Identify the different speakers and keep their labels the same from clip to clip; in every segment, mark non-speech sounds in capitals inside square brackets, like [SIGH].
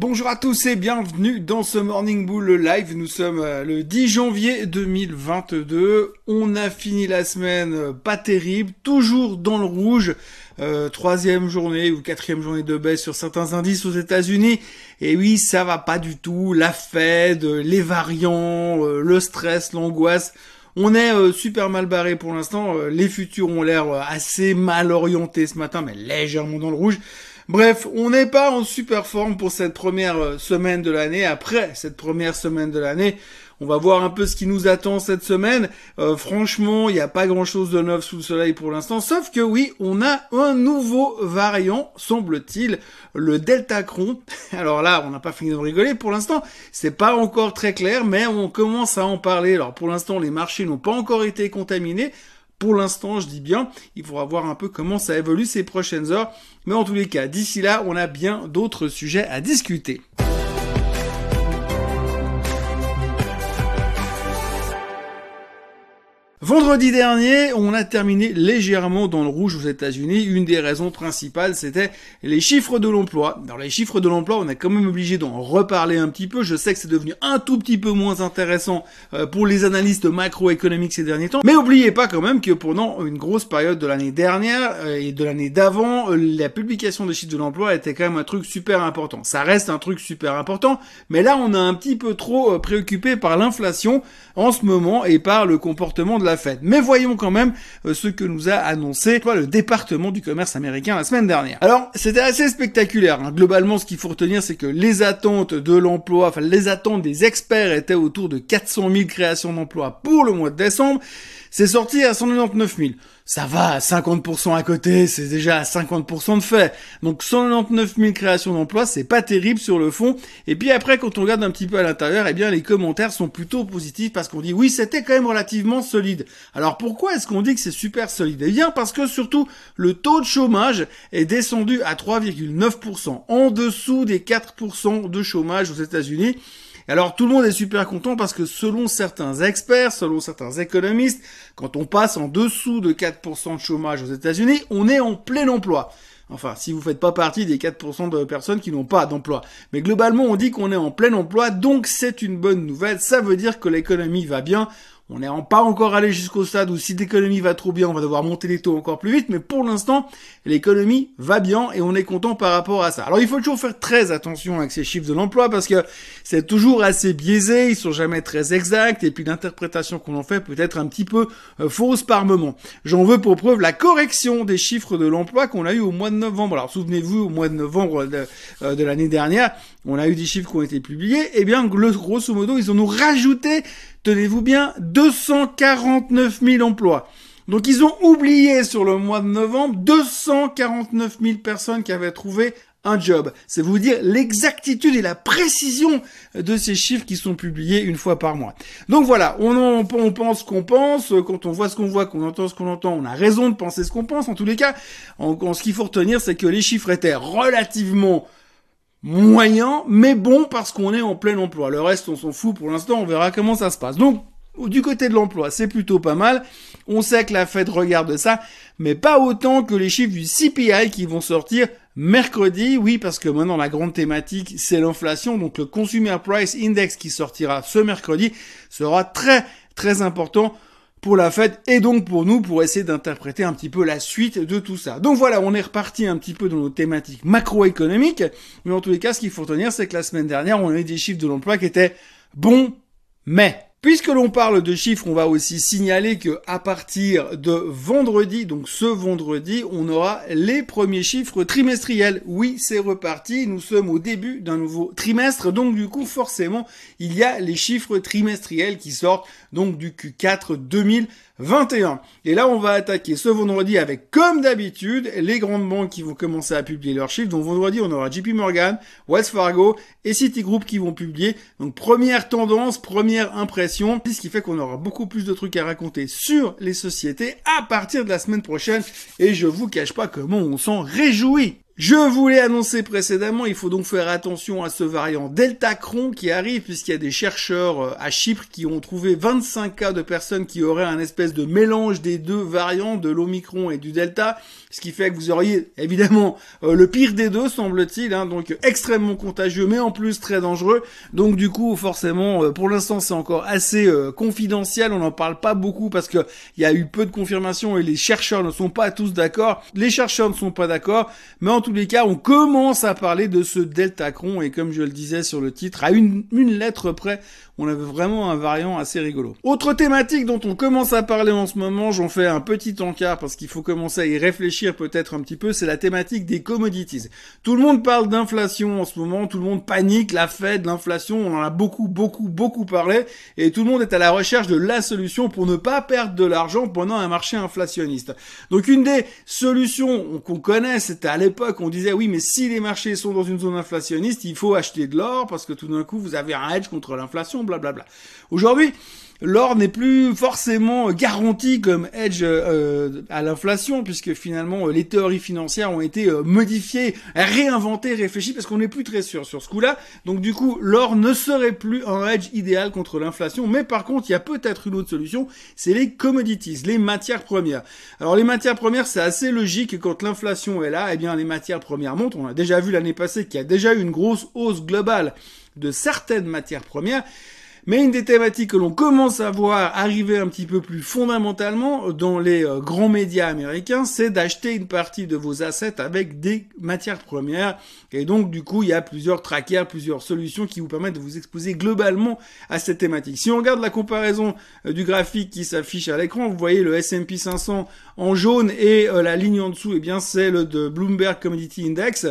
Speaker 1: Bonjour à tous et bienvenue dans ce Morning Bull Live. Nous sommes euh, le 10 janvier 2022. On a fini la semaine euh, pas terrible, toujours dans le rouge. Euh, troisième journée ou quatrième journée de baisse sur certains indices aux États-Unis. Et oui, ça va pas du tout. La Fed, les variants, le stress, l'angoisse. On est super mal barré pour l'instant. les futurs ont l'air assez mal orientés ce matin, mais légèrement dans le rouge. Bref, on n'est pas en super forme pour cette première euh, semaine de l'année. Après cette première semaine de l'année, on va voir un peu ce qui nous attend cette semaine. Euh, franchement, il n'y a pas grand-chose de neuf sous le soleil pour l'instant, sauf que oui, on a un nouveau variant, semble-t-il, le Delta Cron. [LAUGHS] Alors là, on n'a pas fini de rigoler pour l'instant. C'est pas encore très clair, mais on commence à en parler. Alors pour l'instant, les marchés n'ont pas encore été contaminés. Pour l'instant, je dis bien, il faudra voir un peu comment ça évolue ces prochaines heures. Mais en tous les cas, d'ici là, on a bien d'autres sujets à discuter. Vendredi dernier, on a terminé légèrement dans le rouge aux États-Unis. Une des raisons principales, c'était les chiffres de l'emploi. Dans les chiffres de l'emploi, on est quand même obligé d'en reparler un petit peu. Je sais que c'est devenu un tout petit peu moins intéressant euh, pour les analystes macroéconomiques ces derniers temps. Mais oubliez pas quand même que pendant une grosse période de l'année dernière euh, et de l'année d'avant, euh, la publication des chiffres de l'emploi était quand même un truc super important. Ça reste un truc super important, mais là, on est un petit peu trop préoccupé par l'inflation en ce moment et par le comportement de Mais voyons quand même euh, ce que nous a annoncé le département du commerce américain la semaine dernière. Alors, c'était assez spectaculaire. Hein. Globalement, ce qu'il faut retenir, c'est que les attentes de l'emploi, enfin les attentes des experts étaient autour de 400 000 créations d'emplois pour le mois de décembre. C'est sorti à 199 000 ça va, 50% à côté, c'est déjà 50% de fait. Donc 199 000 créations d'emplois, c'est pas terrible sur le fond. Et puis après, quand on regarde un petit peu à l'intérieur, eh bien les commentaires sont plutôt positifs parce qu'on dit oui, c'était quand même relativement solide. Alors pourquoi est-ce qu'on dit que c'est super solide? Eh bien parce que surtout le taux de chômage est descendu à 3,9%, en dessous des 4% de chômage aux États-Unis. Alors tout le monde est super content parce que selon certains experts, selon certains économistes, quand on passe en dessous de 4% de chômage aux États-Unis, on est en plein emploi. Enfin, si vous faites pas partie des 4% de personnes qui n'ont pas d'emploi. Mais globalement, on dit qu'on est en plein emploi, donc c'est une bonne nouvelle. Ça veut dire que l'économie va bien. On n'est pas encore allé jusqu'au stade où si l'économie va trop bien, on va devoir monter les taux encore plus vite, mais pour l'instant, l'économie va bien et on est content par rapport à ça. Alors il faut toujours faire très attention avec ces chiffres de l'emploi parce que c'est toujours assez biaisé, ils sont jamais très exacts et puis l'interprétation qu'on en fait peut être un petit peu euh, fausse par moment. J'en veux pour preuve la correction des chiffres de l'emploi qu'on a eu au mois de novembre. Alors souvenez-vous, au mois de novembre de, euh, l'année dernière, on a eu des chiffres qui ont été publiés, et eh bien grosso modo, ils ont nous rajouté tenez-vous bien, 249 000 emplois. Donc ils ont oublié sur le mois de novembre 249 000 personnes qui avaient trouvé un job. C'est vous dire l'exactitude et la précision de ces chiffres qui sont publiés une fois par mois. Donc voilà, on, on pense qu'on pense, quand on voit ce qu'on voit, qu'on entend ce qu'on entend, on a raison de penser ce qu'on pense. En tous les cas, en ce qu'il faut retenir, c'est que les chiffres étaient relativement moyen, mais bon parce qu'on est en plein emploi. Le reste, on s'en fout pour l'instant, on verra comment ça se passe. Donc, du côté de l'emploi, c'est plutôt pas mal. On sait que la Fed regarde ça, mais pas autant que les chiffres du CPI qui vont sortir mercredi. Oui, parce que maintenant la grande thématique, c'est l'inflation. Donc le Consumer Price Index qui sortira ce mercredi sera très très important pour la fête et donc pour nous pour essayer d'interpréter un petit peu la suite de tout ça. Donc voilà, on est reparti un petit peu dans nos thématiques macroéconomiques, mais en tous les cas, ce qu'il faut retenir, c'est que la semaine dernière, on a eu des chiffres de l'emploi qui étaient bons, mais Puisque l'on parle de chiffres, on va aussi signaler que à partir de vendredi, donc ce vendredi, on aura les premiers chiffres trimestriels. Oui, c'est reparti. Nous sommes au début d'un nouveau trimestre, donc du coup, forcément, il y a les chiffres trimestriels qui sortent donc du Q4 2021. Et là, on va attaquer ce vendredi avec, comme d'habitude, les grandes banques qui vont commencer à publier leurs chiffres. Donc vendredi, on aura JP Morgan, Wells Fargo et Citigroup qui vont publier. Donc première tendance, première impression, ce qui fait qu'on aura beaucoup plus de trucs à raconter sur les sociétés à partir de la semaine prochaine. Et je vous cache pas comment on s'en réjouit. Je vous l'ai annoncé précédemment, il faut donc faire attention à ce variant Delta Cron qui arrive puisqu'il y a des chercheurs euh, à Chypre qui ont trouvé 25 cas de personnes qui auraient un espèce de mélange des deux variants, de l'Omicron et du Delta, ce qui fait que vous auriez évidemment euh, le pire des deux semble-t-il, hein, donc extrêmement contagieux mais en plus très dangereux. Donc du coup forcément euh, pour l'instant c'est encore assez confidentiel, on n'en parle pas beaucoup parce que il y a eu peu de confirmations et les chercheurs ne sont pas tous d'accord. Les chercheurs ne sont pas d'accord, mais en tous les cas, on commence à parler de ce Deltacron et comme je le disais sur le titre, à une, une lettre près, on avait vraiment un variant assez rigolo. Autre thématique dont on commence à parler en ce moment, j'en fais un petit encart parce qu'il faut commencer à y réfléchir peut-être un petit peu, c'est la thématique des commodities. Tout le monde parle d'inflation en ce moment, tout le monde panique, la Fed, l'inflation, on en a beaucoup, beaucoup, beaucoup parlé, et tout le monde est à la recherche de la solution pour ne pas perdre de l'argent pendant un marché inflationniste. Donc une des solutions qu'on connaît, c'était à l'époque, on disait oui, mais si les marchés sont dans une zone inflationniste, il faut acheter de l'or parce que tout d'un coup, vous avez un hedge contre l'inflation blablabla. Aujourd'hui, l'or n'est plus forcément garanti comme edge euh, à l'inflation, puisque finalement les théories financières ont été euh, modifiées, réinventées, réfléchies, parce qu'on n'est plus très sûr sur ce coup-là. Donc du coup, l'or ne serait plus un edge idéal contre l'inflation, mais par contre, il y a peut-être une autre solution, c'est les commodities, les matières premières. Alors les matières premières, c'est assez logique quand l'inflation est là, eh bien les matières premières montent. On a déjà vu l'année passée qu'il y a déjà eu une grosse hausse globale de certaines matières premières. Mais une des thématiques que l'on commence à voir arriver un petit peu plus fondamentalement dans les euh, grands médias américains, c'est d'acheter une partie de vos assets avec des matières premières. Et donc, du coup, il y a plusieurs trackers, plusieurs solutions qui vous permettent de vous exposer globalement à cette thématique. Si on regarde la comparaison euh, du graphique qui s'affiche à l'écran, vous voyez le S&P 500 en jaune et euh, la ligne en dessous, eh bien, c'est le de Bloomberg Commodity Index.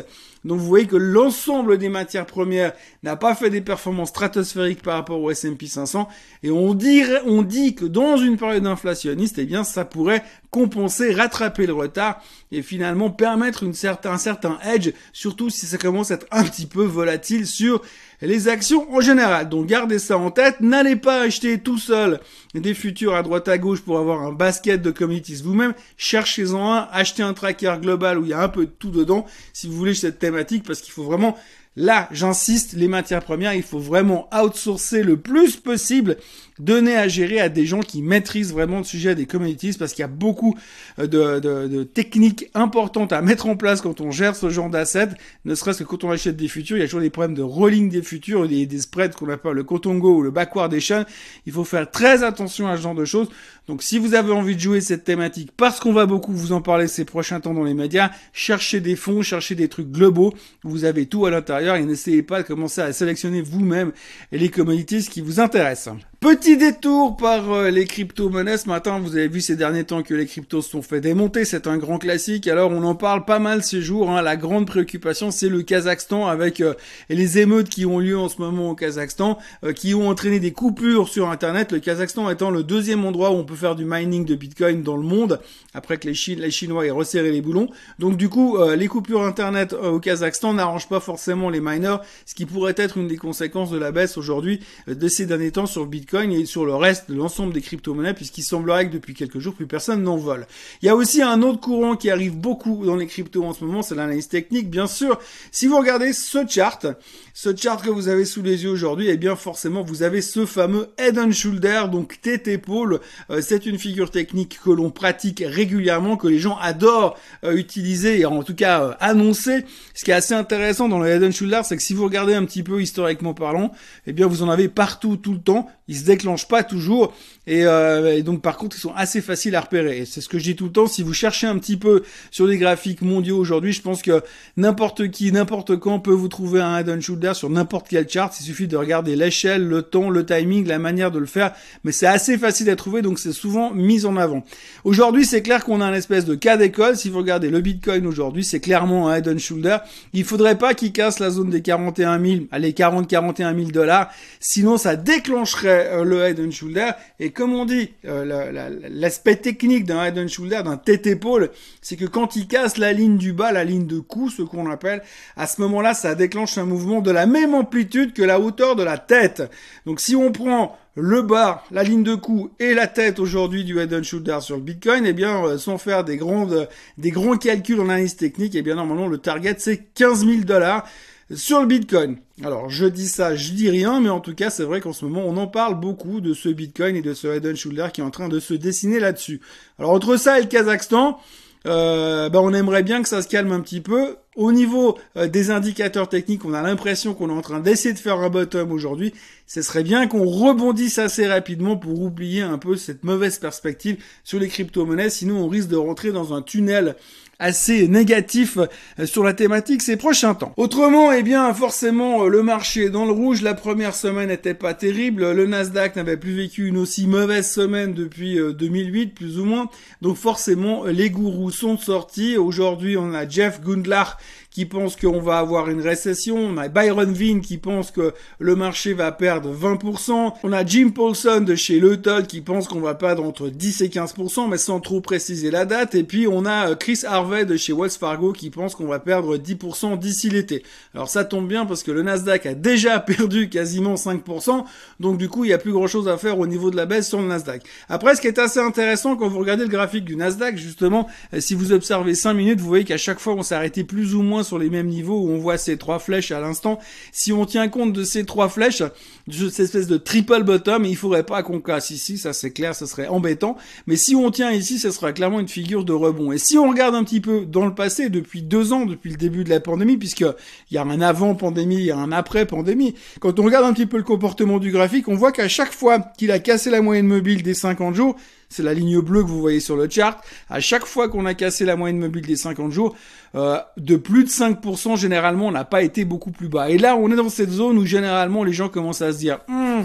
Speaker 1: Donc vous voyez que l'ensemble des matières premières n'a pas fait des performances stratosphériques par rapport au S&P 500 et on on dit que dans une période inflationniste, eh bien ça pourrait compenser, rattraper le retard et finalement permettre une certain, un certain edge, surtout si ça commence à être un petit peu volatile sur les actions en général. Donc gardez ça en tête. N'allez pas acheter tout seul des futurs à droite à gauche pour avoir un basket de commodities vous-même. Cherchez-en un, achetez un tracker global où il y a un peu de tout dedans si vous voulez cette thématique parce qu'il faut vraiment Là, j'insiste, les matières premières, il faut vraiment outsourcer le plus possible, donner à gérer à des gens qui maîtrisent vraiment le sujet des commodities, parce qu'il y a beaucoup euh, de, techniques importantes à mettre en place quand on gère ce genre d'assets, ne serait-ce que quand on achète des futurs, il y a toujours des problèmes de rolling des futurs, des, des spreads qu'on appelle le Cotongo ou le backwardation. Il faut faire très attention à ce genre de choses. Donc si vous avez envie de jouer cette thématique, parce qu'on va beaucoup vous en parler ces prochains temps dans les médias, cherchez des fonds, cherchez des trucs globaux, vous avez tout à l'intérieur et n'essayez pas de commencer à sélectionner vous-même les commodities qui vous intéressent. Petit détour par euh, les crypto-monnaies. Ce matin, vous avez vu ces derniers temps que les cryptos se sont fait démonter. C'est un grand classique. Alors, on en parle pas mal ces jours. Hein. La grande préoccupation, c'est le Kazakhstan avec euh, les émeutes qui ont lieu en ce moment au Kazakhstan, euh, qui ont entraîné des coupures sur Internet. Le Kazakhstan étant le deuxième endroit où on peut faire du mining de Bitcoin dans le monde, après que les, les Chinois aient resserré les boulons. Donc, du coup, les coupures Internet au Kazakhstan n'arrangent pas forcément les miners, ce qui pourrait être une des conséquences de la baisse aujourd'hui de ces derniers temps sur Bitcoin et sur le reste de l'ensemble des crypto-monnaies puisqu'il semblerait que depuis quelques jours plus personne n'en vole. Il y a aussi un autre courant qui arrive beaucoup dans les cryptos en ce moment, c'est l'analyse technique. Bien sûr, si vous regardez ce chart, ce chart que vous avez sous les yeux aujourd'hui, eh bien forcément vous avez ce fameux head and shoulder, donc tête épaule. Euh, c'est une figure technique que l'on pratique régulièrement, que les gens adorent euh, utiliser et en tout cas euh, annoncer. Ce qui est assez intéressant dans le head and shoulder, c'est que si vous regardez un petit peu historiquement parlant, eh bien vous en avez partout tout le temps ils se déclenchent pas toujours et, euh, et, donc par contre ils sont assez faciles à repérer. C'est ce que je dis tout le temps. Si vous cherchez un petit peu sur les graphiques mondiaux aujourd'hui, je pense que n'importe qui, n'importe quand peut vous trouver un head and shoulder sur n'importe quel chart. Il suffit de regarder l'échelle, le ton, le timing, la manière de le faire. Mais c'est assez facile à trouver, donc c'est souvent mis en avant. Aujourd'hui, c'est clair qu'on a un espèce de cas d'école. Si vous regardez le Bitcoin aujourd'hui, c'est clairement un head and shoulder. Il faudrait pas qu'il casse la zone des 41 000, allez 40 41 000 dollars, sinon ça déclencherait euh, le head and shoulder et comme on dit, euh, l'aspect technique d'un head and shoulder, d'un tête-épaule, c'est que quand il casse la ligne du bas, la ligne de cou, ce qu'on appelle, à ce moment-là, ça déclenche un mouvement de la même amplitude que la hauteur de la tête. Donc si on prend le bas, la ligne de coup et la tête aujourd'hui du head and shoulder sur le Bitcoin, eh bien, euh, sans faire des grandes, des grands calculs en analyse technique, eh bien, normalement, le target, c'est 15 000 dollars sur le Bitcoin. Alors, je dis ça, je dis rien, mais en tout cas, c'est vrai qu'en ce moment, on en parle beaucoup de ce Bitcoin et de ce head and shoulder qui est en train de se dessiner là-dessus. Alors, entre ça et le Kazakhstan, ben, on aimerait bien que ça se calme un petit peu. Au niveau euh, des indicateurs techniques, on a l'impression qu'on est en train d'essayer de faire un bottom aujourd'hui. Ce serait bien qu'on rebondisse assez rapidement pour oublier un peu cette mauvaise perspective sur les crypto-monnaies. Sinon, on risque de rentrer dans un tunnel assez négatif euh, sur la thématique ces prochains temps. Autrement, eh bien, forcément, euh, le marché est dans le rouge. La première semaine n'était pas terrible. Le Nasdaq n'avait plus vécu une aussi mauvaise semaine depuis 2008, euh, plus ou moins. Donc forcément, les gourous sont sortis. Aujourd'hui, on a Jeff Gundlach qui pense qu'on va avoir une récession, on a Byron Vine qui pense que le marché va perdre 20%, on a Jim Paulson de chez Leuthol qui pense qu'on va perdre entre 10 et 15%, mais sans trop préciser la date, et puis on a Chris Harvey de chez Wells Fargo qui pense qu'on va perdre 10% d'ici l'été. Alors ça tombe bien parce que le Nasdaq a déjà [LAUGHS] perdu quasiment 5%, donc du coup il n'y a plus grand chose à faire au niveau de la baisse sur le Nasdaq. Après ce qui est assez intéressant quand vous regardez le graphique du Nasdaq, justement, euh, si vous observez 5 minutes, vous voyez qu'à chaque fois on s'est arrêté plus ou moins sur les mêmes niveaux où on voit ces trois flèches à l'instant. Si on tient compte de ces trois flèches, de cette espèce de triple bottom, il faudrait pas qu'on casse ici, ça c'est clair, ça serait embêtant. Mais si on tient ici, ça sera clairement une figure de rebond. Et si on regarde un petit peu dans le passé, depuis deux ans, depuis le début de la pandémie, puisque il y a un avant pandémie, il y a un après pandémie, quand on regarde un petit peu le comportement du graphique, on voit qu'à chaque fois qu'il a cassé la moyenne mobile des 50 jours, c'est la ligne bleue que vous voyez sur le chart. À chaque fois qu'on a cassé la moyenne mobile des 50 jours, euh, de plus de 5%, généralement, on n'a pas été beaucoup plus bas. Et là, on est dans cette zone où généralement les gens commencent à se dire, hmm,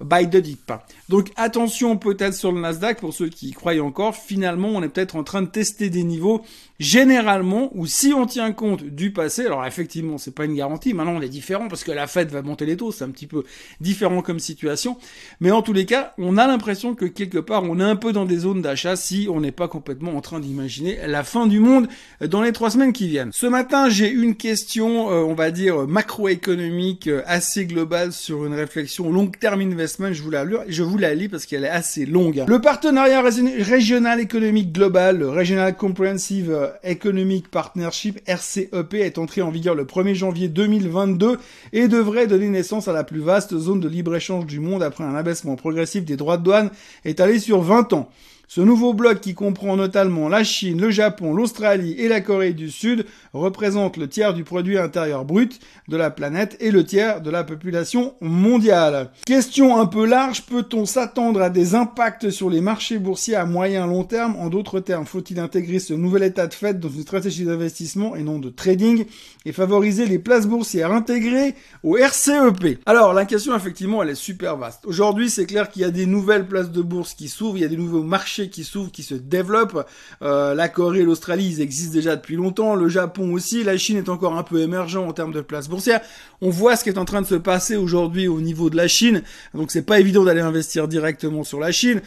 Speaker 1: buy the dip. Donc attention peut-être sur le Nasdaq pour ceux qui y croient encore. Finalement, on est peut-être en train de tester des niveaux généralement ou si on tient compte du passé. Alors effectivement, c'est pas une garantie. Maintenant, on est différent parce que la Fed va monter les taux. C'est un petit peu différent comme situation. Mais en tous les cas, on a l'impression que quelque part, on est un peu dans des zones d'achat si on n'est pas complètement en train d'imaginer la fin du monde dans les trois semaines qui viennent. Ce matin, j'ai une question, euh, on va dire macroéconomique euh, assez globale sur une réflexion long terme investment. Je vous la, je vous la lis parce qu'elle est assez longue. Le partenariat régional économique global, le Regional Comprehensive euh, Economic Partnership RCEP est entré en vigueur le 1er janvier 2022 et devrait donner naissance à la plus vaste zone de libre-échange du monde après un abaissement progressif des droits de douane étalé sur 20 ans. Ce nouveau bloc qui comprend notamment la Chine, le Japon, l'Australie et la Corée du Sud représente le tiers du produit intérieur brut de la planète et le tiers de la population mondiale. Question un peu large, peut-on s'attendre à des impacts sur les marchés boursiers à moyen long terme? En d'autres termes, faut-il intégrer ce nouvel état de fait dans une stratégie d'investissement et non de trading et favoriser les places boursières intégrées au RCEP Alors la question effectivement elle est super vaste. Aujourd'hui c'est clair qu'il y a des nouvelles places de bourse qui s'ouvrent, il y a des nouveaux marchés qui s'ouvrent, qui se développent. Euh, la Corée et l'Australie, ils existent déjà depuis longtemps. Le Japon aussi. La Chine est encore un peu émergent en termes de place boursière. On voit ce qui est en train de se passer aujourd'hui au niveau de la Chine. Donc c'est pas évident d'aller investir directement sur la Chine.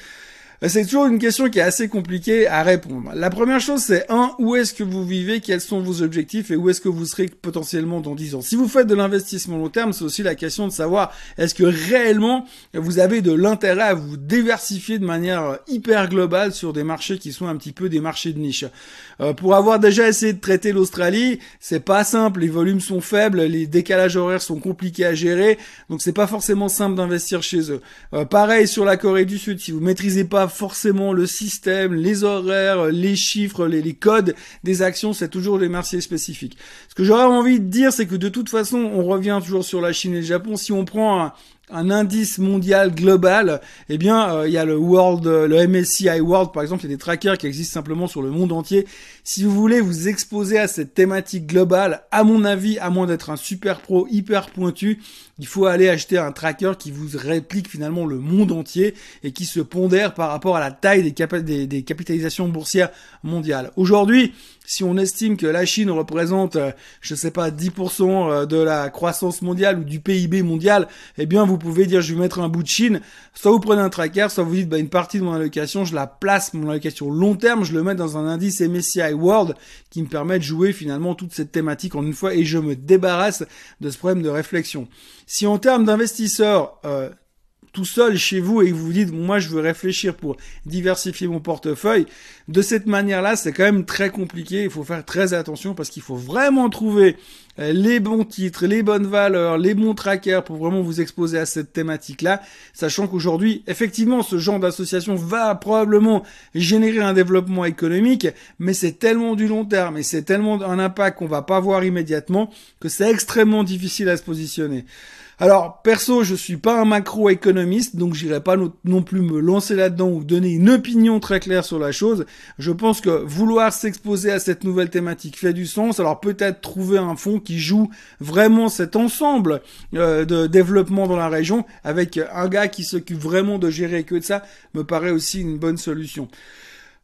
Speaker 1: Euh, c'est toujours une question qui est assez compliquée à répondre. La première chose, c'est un, où est-ce que vous vivez, quels sont vos objectifs? Et où est-ce que vous serez potentiellement dans 10 ans? Si vous faites de l'investissement long terme, c'est aussi la question de savoir est-ce que réellement vous avez de l'intérêt à vous diversifier de manière hyper globale sur des marchés qui sont un petit peu des marchés de niche? Euh, pour avoir déjà essayé de traiter l'Australie, c'est pas simple, les volumes sont faibles, les décalages horaires sont compliqués à gérer, donc c'est pas forcément simple d'investir chez eux. Euh, pareil sur la Corée du Sud, si vous maîtrisez pas forcément le système, les horaires, les chiffres, les, codes des actions, c'est toujours des marchés spécifiques. Ce que j'aurais envie de dire, c'est que de toute façon, on revient toujours sur la Chine et le Japon. Si on prend un, un indice mondial global, eh bien, euh, il y a le World, le MSCI World, par exemple, il y a des trackers qui existent simplement sur le monde entier. Si vous voulez vous exposer à cette thématique globale, à mon avis, à moins d'être un super pro hyper pointu, il faut aller acheter un tracker qui vous réplique finalement le monde entier et qui se pondère par rapport à la taille des, des, capitalisations boursières mondiales. Aujourd'hui, si on estime que la Chine représente, euh, je sais pas, 10% euh, de la croissance mondiale ou du PIB mondial, eh bien, vous pouvez dire, je vais mettre un bout de Chine. Soit vous prenez un tracker, soit vous dites, bah, une partie de mon allocation, je la place, mon allocation long terme, je le mets dans un indice MSCI World qui me permet de jouer finalement toute cette thématique en une fois et je me débarrasse de ce problème de réflexion. Si en termes d'investisseurs, euh, tout seul chez vous et que vous vous dites, moi, je veux réfléchir pour diversifier mon portefeuille, de cette manière-là, c'est quand même très compliqué. Il faut faire très attention parce qu'il faut vraiment trouver euh, les bons titres, les bonnes valeurs, les bons trackers pour vraiment vous exposer à cette thématique-là, sachant qu'aujourd'hui, effectivement, ce genre d'association va probablement générer un développement économique, mais c'est tellement du long terme et c'est tellement un impact qu'on va pas voir immédiatement que c'est extrêmement difficile à se positionner. Alors, perso, je suis pas un macroéconomiste, donc j'irai pas non plus me lancer là-dedans ou donner une opinion très claire sur la chose. Je pense que vouloir s'exposer à cette nouvelle thématique fait du sens. Alors peut-être trouver un fonds qui joue vraiment cet ensemble euh, de développement dans la région avec un gars qui s'occupe vraiment de gérer que de ça me paraît aussi une bonne solution.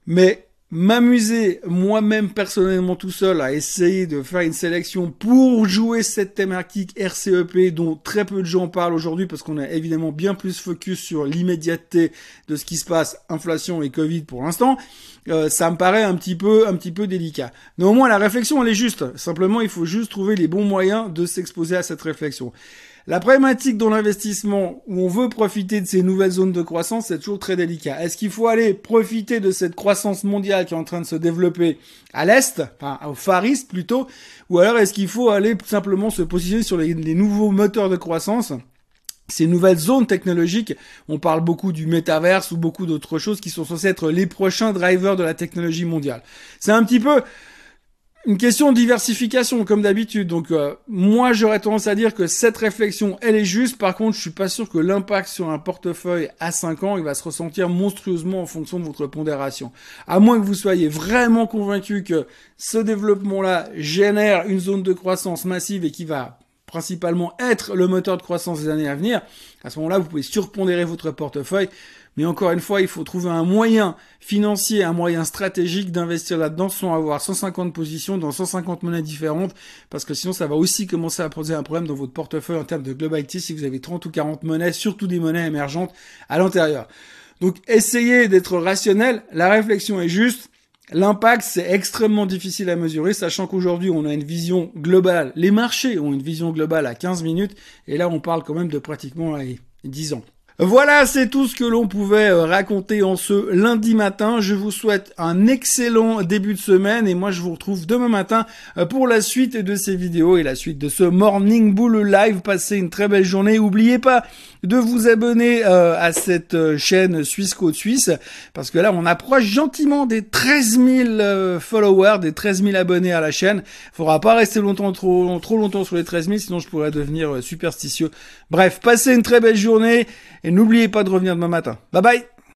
Speaker 1: Mais m'amuser moi-même personnellement tout seul à essayer de faire une sélection pour jouer cette thématique RCEP dont très peu de gens parlent aujourd'hui parce qu'on a évidemment bien plus focus sur l'immédiateté de ce qui se passe, inflation et Covid pour l'instant, euh, ça me paraît un petit peu un petit peu délicat. Néanmoins la réflexion elle est juste, simplement il faut juste trouver les bons moyens de s'exposer à cette réflexion. La problématique dans l'investissement où on veut profiter de ces nouvelles zones de croissance, c'est toujours très délicat. Est-ce qu'il faut aller profiter de cette croissance mondiale qui est en train de se développer à l'Est, enfin au Far East plutôt, ou alors est-ce qu'il faut aller simplement se positionner sur les, nouveaux moteurs de croissance? Ces nouvelles zones technologiques, on parle beaucoup du métaverse ou beaucoup d'autres choses qui sont censées être les prochains drivers de la technologie mondiale. C'est un petit peu une question de diversification, comme d'habitude. Donc, euh, moi, j'aurais tendance à dire que cette réflexion, elle est juste. Par contre, je suis pas sûr que l'impact sur un portefeuille à 5 ans, il va se ressentir monstrueusement en fonction de votre pondération. À moins que vous soyez vraiment convaincu que ce développement-là génère une zone de croissance massive et qui va principalement être le moteur de croissance des années à venir. À ce moment-là, vous pouvez surpondérer votre portefeuille. Mais encore une fois, il faut trouver un moyen financier, un moyen stratégique d'investir là-dedans sans avoir 150 positions dans 150 monnaies différentes, parce que sinon ça va aussi commencer à poser un problème dans votre portefeuille en termes de globalité si vous avez 30 ou 40 monnaies, surtout des monnaies émergentes à l'intérieur. Donc essayez d'être rationnel, la réflexion est juste, L'impact, c'est extrêmement difficile à mesurer, sachant qu'aujourd'hui, on a une vision globale. Les marchés ont une vision globale à 15 minutes, et là, on parle quand même de pratiquement 10 ans. Voilà, c'est tout ce que l'on pouvait euh, raconter en ce lundi matin. Je vous souhaite un excellent début de semaine et moi je vous retrouve demain matin euh, pour la suite de ces vidéos et la suite de ce Morning Bull Live. Passez une très belle journée. N'oubliez pas de vous abonner euh, à cette chaîne Suisse Côte Suisse parce que là on approche gentiment des 13 000 followers, des 13 000 abonnés à la chaîne. Faudra pas rester longtemps trop, trop longtemps sur les 13 000 sinon je pourrais devenir superstitieux. Bref, passez une très belle journée et n'oubliez pas de revenir demain matin. Bye bye